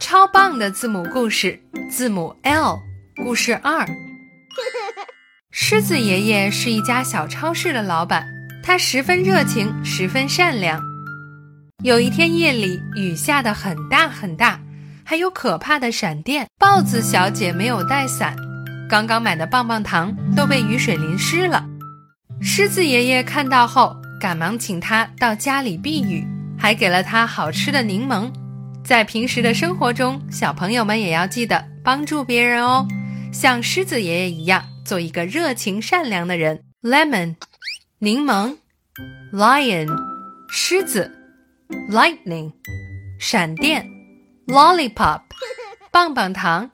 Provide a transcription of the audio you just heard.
超棒的字母故事，字母 L。故事二：狮子爷爷是一家小超市的老板，他十分热情，十分善良。有一天夜里，雨下得很大很大，还有可怕的闪电。豹子小姐没有带伞，刚刚买的棒棒糖都被雨水淋湿了。狮子爷爷看到后，赶忙请他到家里避雨，还给了他好吃的柠檬。在平时的生活中，小朋友们也要记得帮助别人哦，像狮子爷爷一样，做一个热情善良的人。Lemon，柠檬；Lion，狮子；Lightning，闪电；Lollipop，棒棒糖。